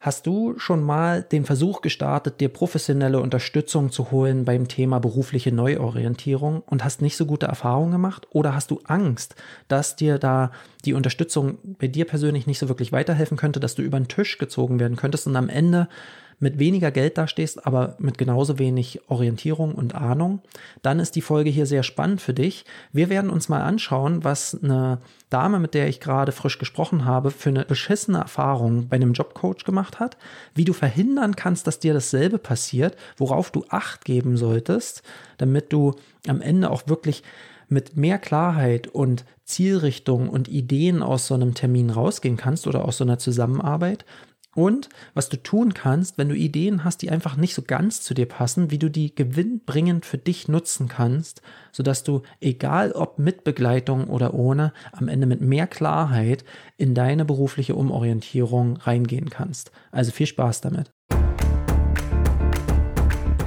Hast du schon mal den Versuch gestartet, dir professionelle Unterstützung zu holen beim Thema berufliche Neuorientierung und hast nicht so gute Erfahrungen gemacht? Oder hast du Angst, dass dir da die Unterstützung bei dir persönlich nicht so wirklich weiterhelfen könnte, dass du über den Tisch gezogen werden könntest und am Ende mit weniger Geld dastehst, aber mit genauso wenig Orientierung und Ahnung, dann ist die Folge hier sehr spannend für dich. Wir werden uns mal anschauen, was eine Dame, mit der ich gerade frisch gesprochen habe, für eine beschissene Erfahrung bei einem Jobcoach gemacht hat, wie du verhindern kannst, dass dir dasselbe passiert, worauf du Acht geben solltest, damit du am Ende auch wirklich mit mehr Klarheit und Zielrichtung und Ideen aus so einem Termin rausgehen kannst oder aus so einer Zusammenarbeit und was du tun kannst, wenn du Ideen hast, die einfach nicht so ganz zu dir passen, wie du die gewinnbringend für dich nutzen kannst, sodass du, egal ob mit Begleitung oder ohne, am Ende mit mehr Klarheit in deine berufliche Umorientierung reingehen kannst. Also viel Spaß damit.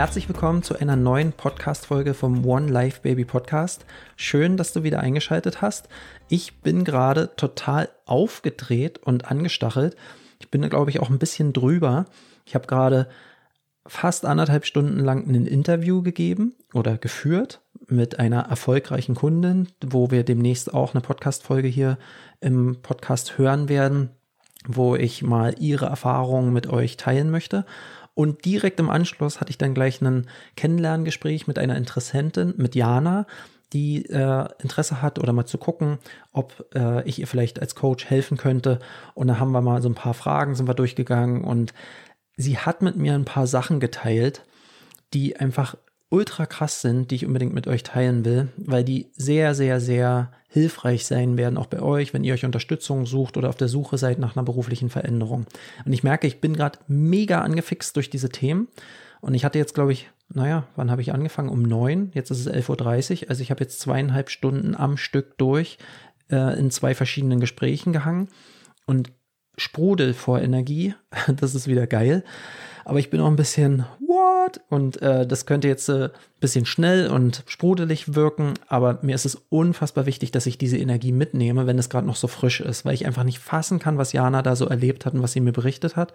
Herzlich willkommen zu einer neuen Podcast-Folge vom One Life Baby Podcast. Schön, dass du wieder eingeschaltet hast. Ich bin gerade total aufgedreht und angestachelt. Ich bin, glaube ich, auch ein bisschen drüber. Ich habe gerade fast anderthalb Stunden lang ein Interview gegeben oder geführt mit einer erfolgreichen Kundin, wo wir demnächst auch eine Podcast-Folge hier im Podcast hören werden, wo ich mal ihre Erfahrungen mit euch teilen möchte. Und direkt im Anschluss hatte ich dann gleich ein Kennenlerngespräch mit einer Interessentin, mit Jana, die äh, Interesse hat oder mal zu gucken, ob äh, ich ihr vielleicht als Coach helfen könnte. Und da haben wir mal so ein paar Fragen, sind wir durchgegangen und sie hat mit mir ein paar Sachen geteilt, die einfach ultra krass sind, die ich unbedingt mit euch teilen will, weil die sehr, sehr, sehr hilfreich sein werden, auch bei euch, wenn ihr euch Unterstützung sucht oder auf der Suche seid nach einer beruflichen Veränderung. Und ich merke, ich bin gerade mega angefixt durch diese Themen. Und ich hatte jetzt, glaube ich, naja, wann habe ich angefangen? Um neun. Jetzt ist es 11.30 Uhr. Also ich habe jetzt zweieinhalb Stunden am Stück durch äh, in zwei verschiedenen Gesprächen gehangen und sprudel vor Energie. Das ist wieder geil aber ich bin auch ein bisschen what und äh, das könnte jetzt ein äh, bisschen schnell und sprudelig wirken, aber mir ist es unfassbar wichtig, dass ich diese Energie mitnehme, wenn es gerade noch so frisch ist, weil ich einfach nicht fassen kann, was Jana da so erlebt hat und was sie mir berichtet hat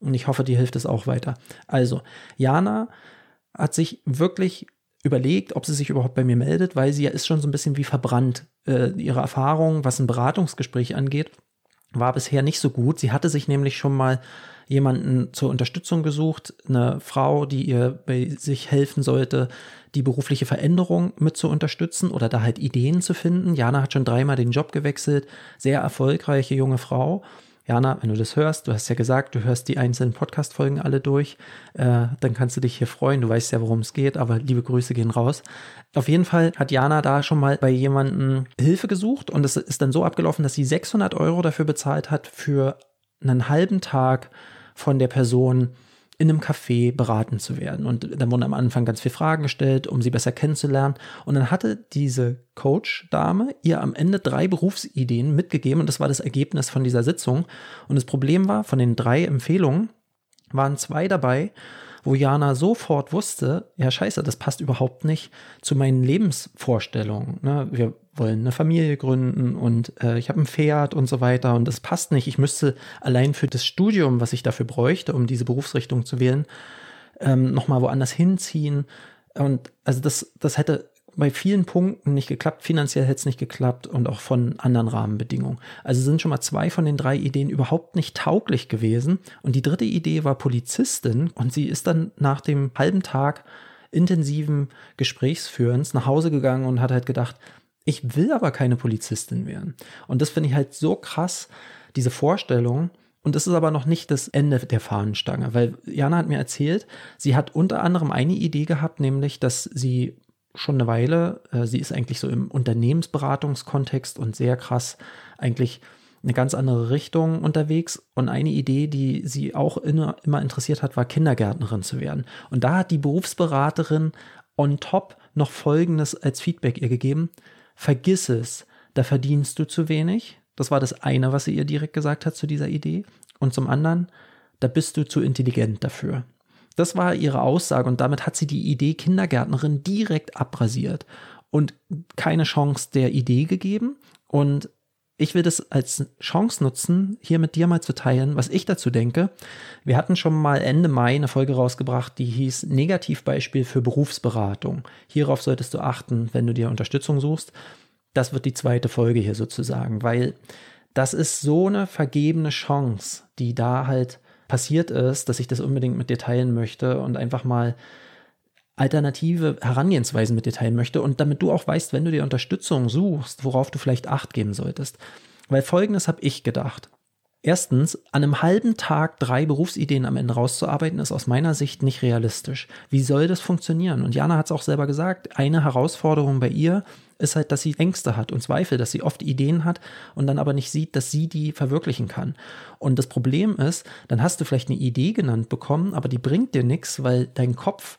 und ich hoffe, dir hilft es auch weiter. Also, Jana hat sich wirklich überlegt, ob sie sich überhaupt bei mir meldet, weil sie ja ist schon so ein bisschen wie verbrannt. Äh, ihre Erfahrung, was ein Beratungsgespräch angeht, war bisher nicht so gut. Sie hatte sich nämlich schon mal jemanden zur Unterstützung gesucht, eine Frau, die ihr bei sich helfen sollte, die berufliche Veränderung mit zu unterstützen oder da halt Ideen zu finden. Jana hat schon dreimal den Job gewechselt, sehr erfolgreiche junge Frau. Jana, wenn du das hörst, du hast ja gesagt, du hörst die einzelnen Podcast-Folgen alle durch, äh, dann kannst du dich hier freuen. Du weißt ja, worum es geht, aber liebe Grüße gehen raus. Auf jeden Fall hat Jana da schon mal bei jemandem Hilfe gesucht und es ist dann so abgelaufen, dass sie 600 Euro dafür bezahlt hat für einen halben Tag von der Person in einem Café beraten zu werden. Und dann wurden am Anfang ganz viele Fragen gestellt, um sie besser kennenzulernen. Und dann hatte diese Coach-Dame ihr am Ende drei Berufsideen mitgegeben und das war das Ergebnis von dieser Sitzung. Und das Problem war, von den drei Empfehlungen waren zwei dabei, wo Jana sofort wusste, ja scheiße, das passt überhaupt nicht zu meinen Lebensvorstellungen. Ne? Wir wollen eine Familie gründen und äh, ich habe ein Pferd und so weiter und das passt nicht. Ich müsste allein für das Studium, was ich dafür bräuchte, um diese Berufsrichtung zu wählen, ähm, nochmal woanders hinziehen. Und also das, das hätte bei vielen Punkten nicht geklappt, finanziell hätte es nicht geklappt und auch von anderen Rahmenbedingungen. Also sind schon mal zwei von den drei Ideen überhaupt nicht tauglich gewesen. Und die dritte Idee war Polizistin und sie ist dann nach dem halben Tag intensiven Gesprächsführens nach Hause gegangen und hat halt gedacht, ich will aber keine Polizistin werden. Und das finde ich halt so krass, diese Vorstellung. Und das ist aber noch nicht das Ende der Fahnenstange, weil Jana hat mir erzählt, sie hat unter anderem eine Idee gehabt, nämlich, dass sie schon eine Weile, äh, sie ist eigentlich so im Unternehmensberatungskontext und sehr krass eigentlich eine ganz andere Richtung unterwegs. Und eine Idee, die sie auch immer interessiert hat, war Kindergärtnerin zu werden. Und da hat die Berufsberaterin on top noch Folgendes als Feedback ihr gegeben. Vergiss es, da verdienst du zu wenig. Das war das eine, was sie ihr direkt gesagt hat zu dieser Idee. Und zum anderen, da bist du zu intelligent dafür. Das war ihre Aussage und damit hat sie die Idee Kindergärtnerin direkt abrasiert und keine Chance der Idee gegeben. Und ich will das als Chance nutzen, hier mit dir mal zu teilen, was ich dazu denke. Wir hatten schon mal Ende Mai eine Folge rausgebracht, die hieß Negativbeispiel für Berufsberatung. Hierauf solltest du achten, wenn du dir Unterstützung suchst. Das wird die zweite Folge hier sozusagen, weil das ist so eine vergebene Chance, die da halt passiert ist, dass ich das unbedingt mit dir teilen möchte und einfach mal alternative Herangehensweisen mit dir teilen möchte und damit du auch weißt, wenn du dir Unterstützung suchst, worauf du vielleicht Acht geben solltest. Weil folgendes habe ich gedacht. Erstens, an einem halben Tag drei Berufsideen am Ende rauszuarbeiten, ist aus meiner Sicht nicht realistisch. Wie soll das funktionieren? Und Jana hat es auch selber gesagt, eine Herausforderung bei ihr ist halt, dass sie Ängste hat und Zweifel, dass sie oft Ideen hat und dann aber nicht sieht, dass sie die verwirklichen kann. Und das Problem ist, dann hast du vielleicht eine Idee genannt bekommen, aber die bringt dir nichts, weil dein Kopf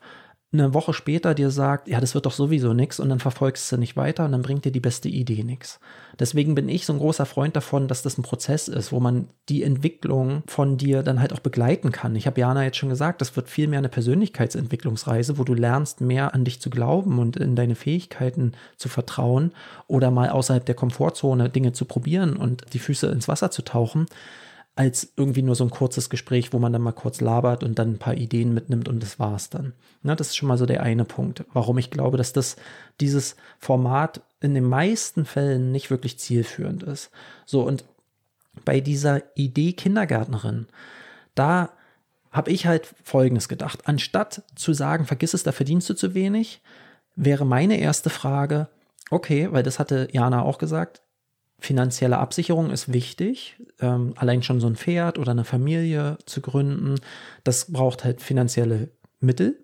eine Woche später dir sagt, ja, das wird doch sowieso nichts und dann verfolgst du nicht weiter und dann bringt dir die beste Idee nichts. Deswegen bin ich so ein großer Freund davon, dass das ein Prozess ist, wo man die Entwicklung von dir dann halt auch begleiten kann. Ich habe Jana jetzt schon gesagt, das wird viel mehr eine Persönlichkeitsentwicklungsreise, wo du lernst, mehr an dich zu glauben und in deine Fähigkeiten zu vertrauen oder mal außerhalb der Komfortzone Dinge zu probieren und die Füße ins Wasser zu tauchen als irgendwie nur so ein kurzes Gespräch, wo man dann mal kurz labert und dann ein paar Ideen mitnimmt und das war's dann. Na, das ist schon mal so der eine Punkt, warum ich glaube, dass das dieses Format in den meisten Fällen nicht wirklich zielführend ist. So und bei dieser Idee Kindergärtnerin, da habe ich halt Folgendes gedacht. Anstatt zu sagen, vergiss es, da verdienst du zu wenig, wäre meine erste Frage, okay, weil das hatte Jana auch gesagt, finanzielle Absicherung ist wichtig. Ähm, allein schon so ein Pferd oder eine Familie zu gründen, das braucht halt finanzielle Mittel.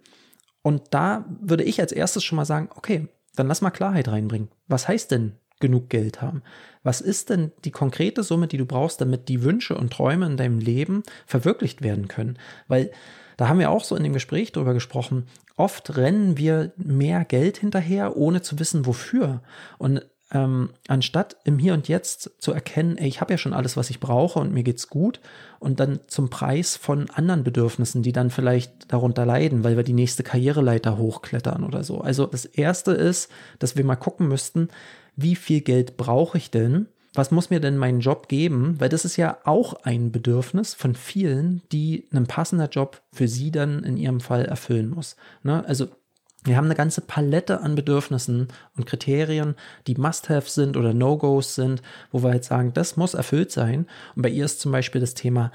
Und da würde ich als erstes schon mal sagen, okay, dann lass mal Klarheit reinbringen. Was heißt denn genug Geld haben? Was ist denn die konkrete Summe, die du brauchst, damit die Wünsche und Träume in deinem Leben verwirklicht werden können? Weil da haben wir auch so in dem Gespräch drüber gesprochen. Oft rennen wir mehr Geld hinterher, ohne zu wissen, wofür. Und ähm, anstatt im Hier und Jetzt zu erkennen, ey, ich habe ja schon alles, was ich brauche und mir geht's gut, und dann zum Preis von anderen Bedürfnissen, die dann vielleicht darunter leiden, weil wir die nächste Karriereleiter hochklettern oder so. Also das erste ist, dass wir mal gucken müssten, wie viel Geld brauche ich denn? Was muss mir denn mein Job geben? Weil das ist ja auch ein Bedürfnis von vielen, die ein passender Job für sie dann in ihrem Fall erfüllen muss. Ne? Also wir haben eine ganze Palette an Bedürfnissen und Kriterien, die Must-Have sind oder No-Gos sind, wo wir jetzt sagen, das muss erfüllt sein. Und bei ihr ist zum Beispiel das Thema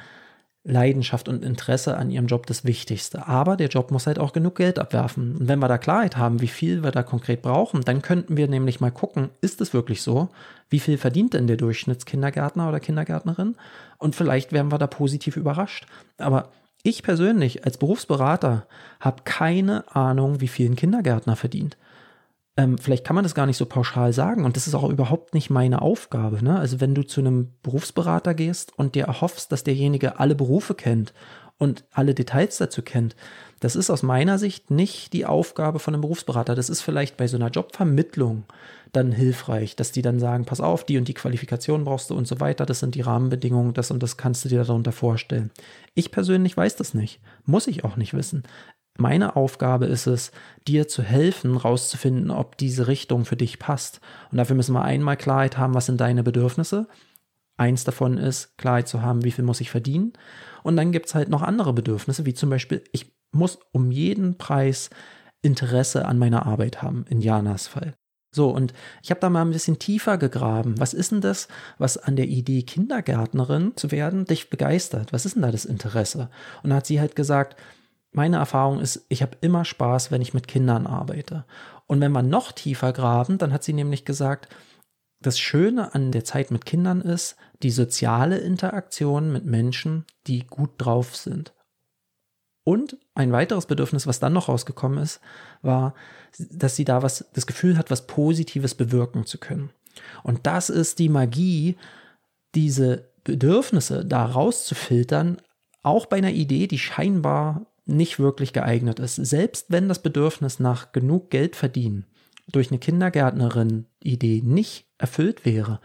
Leidenschaft und Interesse an ihrem Job das Wichtigste. Aber der Job muss halt auch genug Geld abwerfen. Und wenn wir da Klarheit haben, wie viel wir da konkret brauchen, dann könnten wir nämlich mal gucken, ist es wirklich so? Wie viel verdient denn der Durchschnittskindergärtner oder Kindergärtnerin? Und vielleicht werden wir da positiv überrascht. Aber ich persönlich als Berufsberater habe keine Ahnung, wie viel ein Kindergärtner verdient. Ähm, vielleicht kann man das gar nicht so pauschal sagen und das ist auch überhaupt nicht meine Aufgabe. Ne? Also wenn du zu einem Berufsberater gehst und dir erhoffst, dass derjenige alle Berufe kennt und alle Details dazu kennt, das ist aus meiner Sicht nicht die Aufgabe von einem Berufsberater. Das ist vielleicht bei so einer Jobvermittlung dann hilfreich, dass die dann sagen, pass auf, die und die Qualifikation brauchst du und so weiter, das sind die Rahmenbedingungen, das und das kannst du dir darunter vorstellen. Ich persönlich weiß das nicht, muss ich auch nicht wissen. Meine Aufgabe ist es, dir zu helfen, rauszufinden, ob diese Richtung für dich passt. Und dafür müssen wir einmal Klarheit haben, was sind deine Bedürfnisse. Eins davon ist, Klarheit zu haben, wie viel muss ich verdienen. Und dann gibt es halt noch andere Bedürfnisse, wie zum Beispiel, ich muss um jeden Preis Interesse an meiner Arbeit haben, in Janas Fall. So, und ich habe da mal ein bisschen tiefer gegraben. Was ist denn das, was an der Idee, Kindergärtnerin zu werden, dich begeistert? Was ist denn da das Interesse? Und da hat sie halt gesagt, meine Erfahrung ist, ich habe immer Spaß, wenn ich mit Kindern arbeite. Und wenn wir noch tiefer graben, dann hat sie nämlich gesagt, das Schöne an der Zeit mit Kindern ist die soziale Interaktion mit Menschen, die gut drauf sind. Und ein weiteres Bedürfnis, was dann noch rausgekommen ist, war, dass sie da was, das Gefühl hat, was Positives bewirken zu können. Und das ist die Magie diese Bedürfnisse da rauszufiltern, auch bei einer Idee, die scheinbar nicht wirklich geeignet ist. Selbst wenn das Bedürfnis nach genug Geld verdienen durch eine Kindergärtnerin-Idee nicht erfüllt wäre,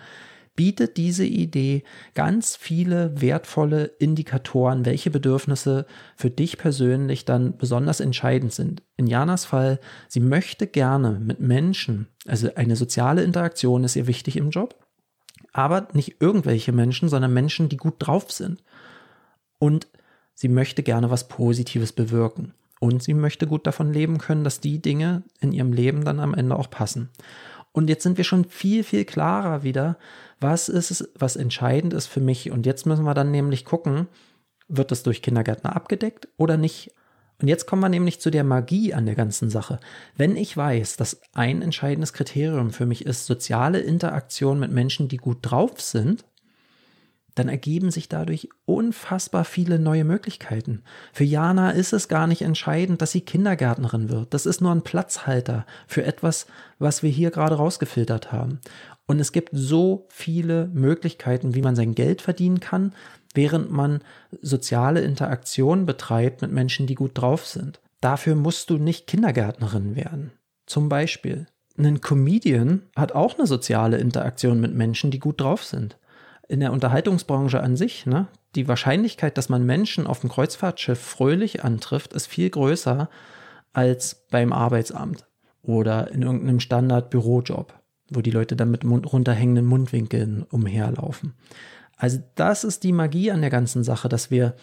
bietet diese Idee ganz viele wertvolle Indikatoren, welche Bedürfnisse für dich persönlich dann besonders entscheidend sind. In Janas Fall, sie möchte gerne mit Menschen, also eine soziale Interaktion ist ihr wichtig im Job, aber nicht irgendwelche Menschen, sondern Menschen, die gut drauf sind. Und sie möchte gerne was Positives bewirken. Und sie möchte gut davon leben können, dass die Dinge in ihrem Leben dann am Ende auch passen. Und jetzt sind wir schon viel, viel klarer wieder, was ist es, was entscheidend ist für mich. Und jetzt müssen wir dann nämlich gucken, wird es durch Kindergärtner abgedeckt oder nicht. Und jetzt kommen wir nämlich zu der Magie an der ganzen Sache. Wenn ich weiß, dass ein entscheidendes Kriterium für mich ist soziale Interaktion mit Menschen, die gut drauf sind, dann ergeben sich dadurch unfassbar viele neue Möglichkeiten. Für Jana ist es gar nicht entscheidend, dass sie Kindergärtnerin wird. Das ist nur ein Platzhalter für etwas, was wir hier gerade rausgefiltert haben. Und es gibt so viele Möglichkeiten, wie man sein Geld verdienen kann, während man soziale Interaktion betreibt mit Menschen, die gut drauf sind. Dafür musst du nicht Kindergärtnerin werden. Zum Beispiel. Ein Comedian hat auch eine soziale Interaktion mit Menschen, die gut drauf sind in der Unterhaltungsbranche an sich, ne, die Wahrscheinlichkeit, dass man Menschen auf dem Kreuzfahrtschiff fröhlich antrifft, ist viel größer als beim Arbeitsamt oder in irgendeinem Standard-Bürojob, wo die Leute dann mit runterhängenden Mundwinkeln umherlaufen. Also das ist die Magie an der ganzen Sache, dass wir,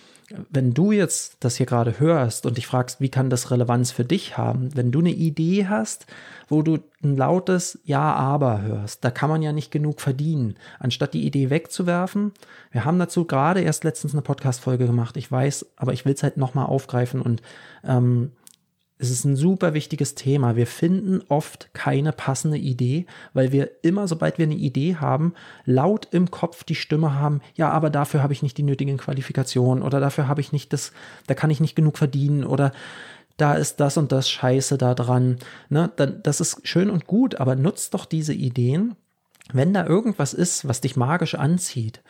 wenn du jetzt das hier gerade hörst und dich fragst, wie kann das Relevanz für dich haben, wenn du eine Idee hast, wo du ein lautes Ja, aber hörst, da kann man ja nicht genug verdienen, anstatt die Idee wegzuwerfen. Wir haben dazu gerade erst letztens eine Podcast-Folge gemacht, ich weiß, aber ich will es halt nochmal aufgreifen und ähm, es ist ein super wichtiges Thema. Wir finden oft keine passende Idee, weil wir immer, sobald wir eine Idee haben, laut im Kopf die Stimme haben, ja, aber dafür habe ich nicht die nötigen Qualifikationen oder dafür habe ich nicht das, da kann ich nicht genug verdienen oder da ist das und das Scheiße da dran. Ne? Das ist schön und gut, aber nutzt doch diese Ideen, wenn da irgendwas ist, was dich magisch anzieht,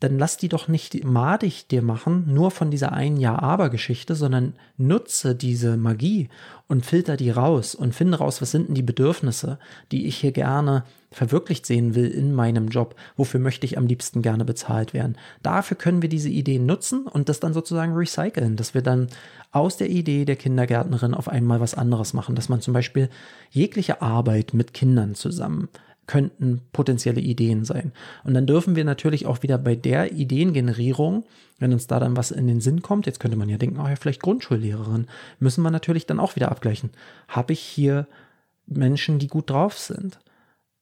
dann lass die doch nicht madig dir machen, nur von dieser ein Ja-Aber-Geschichte, sondern nutze diese Magie und filter die raus und finde raus, was sind denn die Bedürfnisse, die ich hier gerne verwirklicht sehen will in meinem Job. Wofür möchte ich am liebsten gerne bezahlt werden? Dafür können wir diese Ideen nutzen und das dann sozusagen recyceln, dass wir dann aus der Idee der Kindergärtnerin auf einmal was anderes machen, dass man zum Beispiel jegliche Arbeit mit Kindern zusammen könnten potenzielle Ideen sein. Und dann dürfen wir natürlich auch wieder bei der Ideengenerierung, wenn uns da dann was in den Sinn kommt, jetzt könnte man ja denken, oh ja, vielleicht Grundschullehrerin, müssen wir natürlich dann auch wieder abgleichen. Habe ich hier Menschen, die gut drauf sind?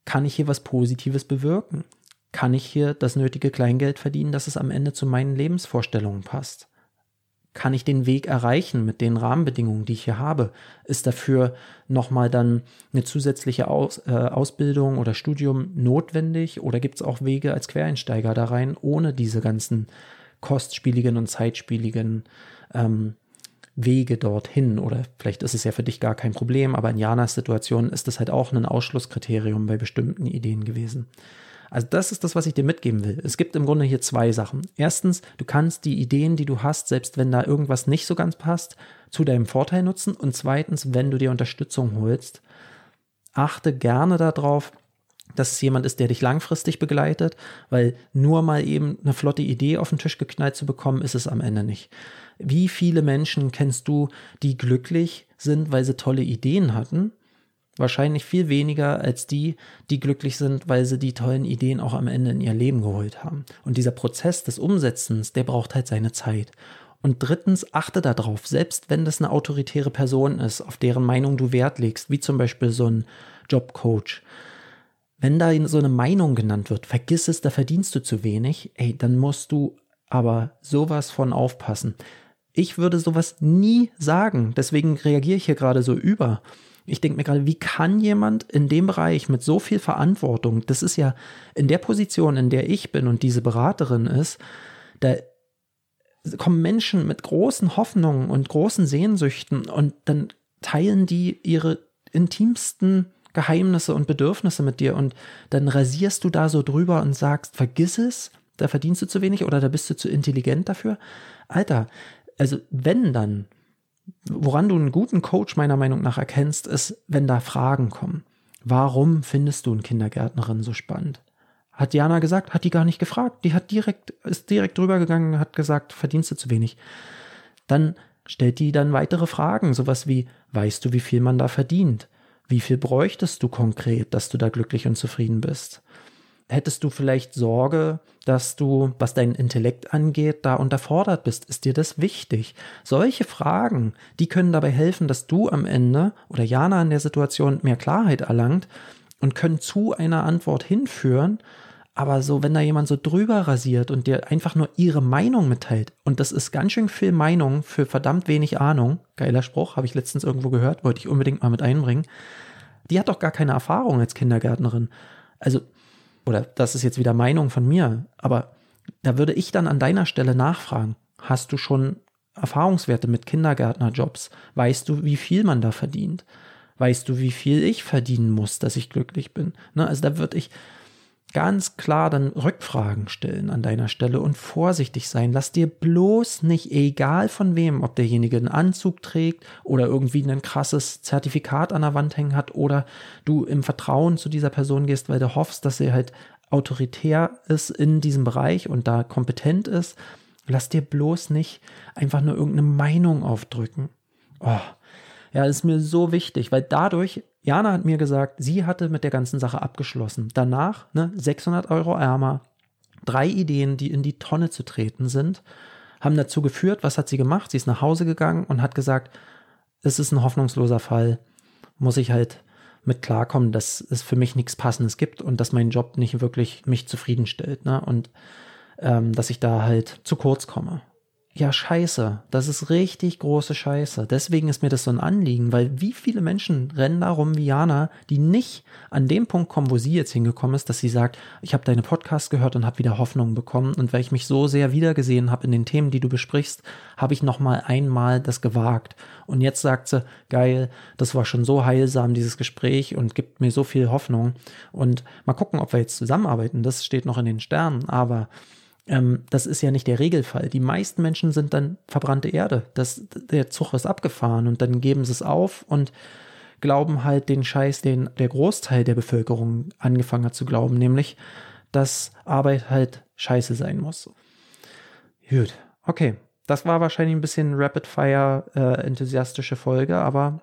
Kann ich hier was Positives bewirken? Kann ich hier das nötige Kleingeld verdienen, dass es am Ende zu meinen Lebensvorstellungen passt? Kann ich den Weg erreichen mit den Rahmenbedingungen, die ich hier habe? Ist dafür nochmal dann eine zusätzliche Aus, äh, Ausbildung oder Studium notwendig oder gibt es auch Wege als Quereinsteiger da rein, ohne diese ganzen kostspieligen und zeitspieligen ähm, Wege dorthin? Oder vielleicht ist es ja für dich gar kein Problem, aber in Janas Situation ist das halt auch ein Ausschlusskriterium bei bestimmten Ideen gewesen. Also das ist das, was ich dir mitgeben will. Es gibt im Grunde hier zwei Sachen. Erstens, du kannst die Ideen, die du hast, selbst wenn da irgendwas nicht so ganz passt, zu deinem Vorteil nutzen. Und zweitens, wenn du dir Unterstützung holst, achte gerne darauf, dass es jemand ist, der dich langfristig begleitet, weil nur mal eben eine flotte Idee auf den Tisch geknallt zu bekommen, ist es am Ende nicht. Wie viele Menschen kennst du, die glücklich sind, weil sie tolle Ideen hatten, Wahrscheinlich viel weniger als die, die glücklich sind, weil sie die tollen Ideen auch am Ende in ihr Leben geholt haben. Und dieser Prozess des Umsetzens, der braucht halt seine Zeit. Und drittens, achte darauf, selbst wenn das eine autoritäre Person ist, auf deren Meinung du Wert legst, wie zum Beispiel so ein Jobcoach, wenn da so eine Meinung genannt wird, vergiss es, da verdienst du zu wenig, ey, dann musst du aber sowas von aufpassen. Ich würde sowas nie sagen, deswegen reagiere ich hier gerade so über. Ich denke mir gerade, wie kann jemand in dem Bereich mit so viel Verantwortung, das ist ja in der Position, in der ich bin und diese Beraterin ist, da kommen Menschen mit großen Hoffnungen und großen Sehnsüchten und dann teilen die ihre intimsten Geheimnisse und Bedürfnisse mit dir und dann rasierst du da so drüber und sagst, vergiss es, da verdienst du zu wenig oder da bist du zu intelligent dafür. Alter, also wenn dann, woran du einen guten Coach meiner Meinung nach erkennst, ist, wenn da Fragen kommen. Warum findest du eine Kindergärtnerin so spannend? Hat Diana gesagt, hat die gar nicht gefragt. Die hat direkt, ist direkt drüber gegangen, hat gesagt, verdienst du zu wenig. Dann stellt die dann weitere Fragen, sowas wie, weißt du, wie viel man da verdient? Wie viel bräuchtest du konkret, dass du da glücklich und zufrieden bist? Hättest du vielleicht Sorge, dass du, was dein Intellekt angeht, da unterfordert bist? Ist dir das wichtig? Solche Fragen, die können dabei helfen, dass du am Ende oder Jana in der Situation mehr Klarheit erlangt und können zu einer Antwort hinführen. Aber so, wenn da jemand so drüber rasiert und dir einfach nur ihre Meinung mitteilt, und das ist ganz schön viel Meinung für verdammt wenig Ahnung, geiler Spruch, habe ich letztens irgendwo gehört, wollte ich unbedingt mal mit einbringen, die hat doch gar keine Erfahrung als Kindergärtnerin. Also oder das ist jetzt wieder Meinung von mir, aber da würde ich dann an deiner Stelle nachfragen, hast du schon Erfahrungswerte mit Kindergärtnerjobs? Weißt du, wie viel man da verdient? Weißt du, wie viel ich verdienen muss, dass ich glücklich bin? Ne? Also da würde ich, ganz klar dann Rückfragen stellen an deiner Stelle und vorsichtig sein. Lass dir bloß nicht, egal von wem, ob derjenige einen Anzug trägt oder irgendwie ein krasses Zertifikat an der Wand hängen hat oder du im Vertrauen zu dieser Person gehst, weil du hoffst, dass sie halt autoritär ist in diesem Bereich und da kompetent ist. Lass dir bloß nicht einfach nur irgendeine Meinung aufdrücken. Oh, ja, ist mir so wichtig, weil dadurch Jana hat mir gesagt, sie hatte mit der ganzen Sache abgeschlossen. Danach ne, 600 Euro ärmer, drei Ideen, die in die Tonne zu treten sind, haben dazu geführt, was hat sie gemacht? Sie ist nach Hause gegangen und hat gesagt, es ist ein hoffnungsloser Fall, muss ich halt mit klarkommen, dass es für mich nichts Passendes gibt und dass mein Job nicht wirklich mich zufriedenstellt ne? und ähm, dass ich da halt zu kurz komme ja, scheiße. Das ist richtig große Scheiße. Deswegen ist mir das so ein Anliegen, weil wie viele Menschen rennen da rum wie Jana, die nicht an dem Punkt kommen, wo sie jetzt hingekommen ist, dass sie sagt, ich habe deine Podcast gehört und habe wieder Hoffnung bekommen. Und weil ich mich so sehr wiedergesehen habe in den Themen, die du besprichst, habe ich noch mal einmal das gewagt. Und jetzt sagt sie, geil, das war schon so heilsam, dieses Gespräch und gibt mir so viel Hoffnung. Und mal gucken, ob wir jetzt zusammenarbeiten. Das steht noch in den Sternen. Aber ähm, das ist ja nicht der Regelfall. Die meisten Menschen sind dann verbrannte Erde. Das, der Zug ist abgefahren und dann geben sie es auf und glauben halt den Scheiß, den der Großteil der Bevölkerung angefangen hat zu glauben, nämlich, dass Arbeit halt scheiße sein muss. Gut, okay. Das war wahrscheinlich ein bisschen Rapid-Fire äh, enthusiastische Folge, aber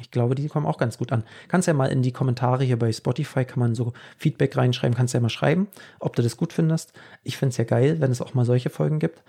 ich glaube, die kommen auch ganz gut an. Kannst ja mal in die Kommentare hier bei Spotify, kann man so Feedback reinschreiben, kannst ja mal schreiben, ob du das gut findest. Ich finde es ja geil, wenn es auch mal solche Folgen gibt.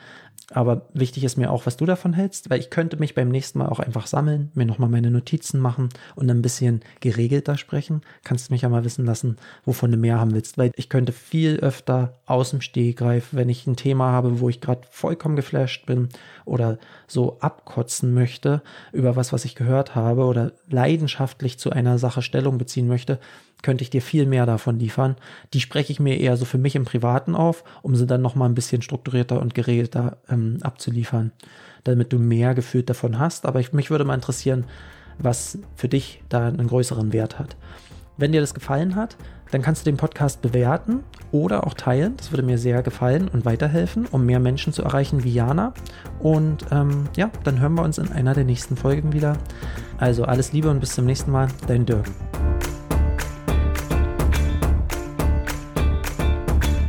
Aber wichtig ist mir auch, was du davon hältst, weil ich könnte mich beim nächsten Mal auch einfach sammeln, mir nochmal meine Notizen machen und ein bisschen geregelter sprechen. Kannst du mich ja mal wissen lassen, wovon du mehr haben willst, weil ich könnte viel öfter aus dem Stehgreif, wenn ich ein Thema habe, wo ich gerade vollkommen geflasht bin oder so abkotzen möchte über was, was ich gehört habe oder leidenschaftlich zu einer Sache Stellung beziehen möchte, könnte ich dir viel mehr davon liefern. Die spreche ich mir eher so für mich im Privaten auf, um sie dann nochmal ein bisschen strukturierter und geregelter ähm, abzuliefern, damit du mehr gefühlt davon hast. Aber ich, mich würde mal interessieren, was für dich da einen größeren Wert hat. Wenn dir das gefallen hat, dann kannst du den Podcast bewerten oder auch teilen. Das würde mir sehr gefallen und weiterhelfen, um mehr Menschen zu erreichen wie Jana. Und ähm, ja, dann hören wir uns in einer der nächsten Folgen wieder. Also alles Liebe und bis zum nächsten Mal. Dein Dirk.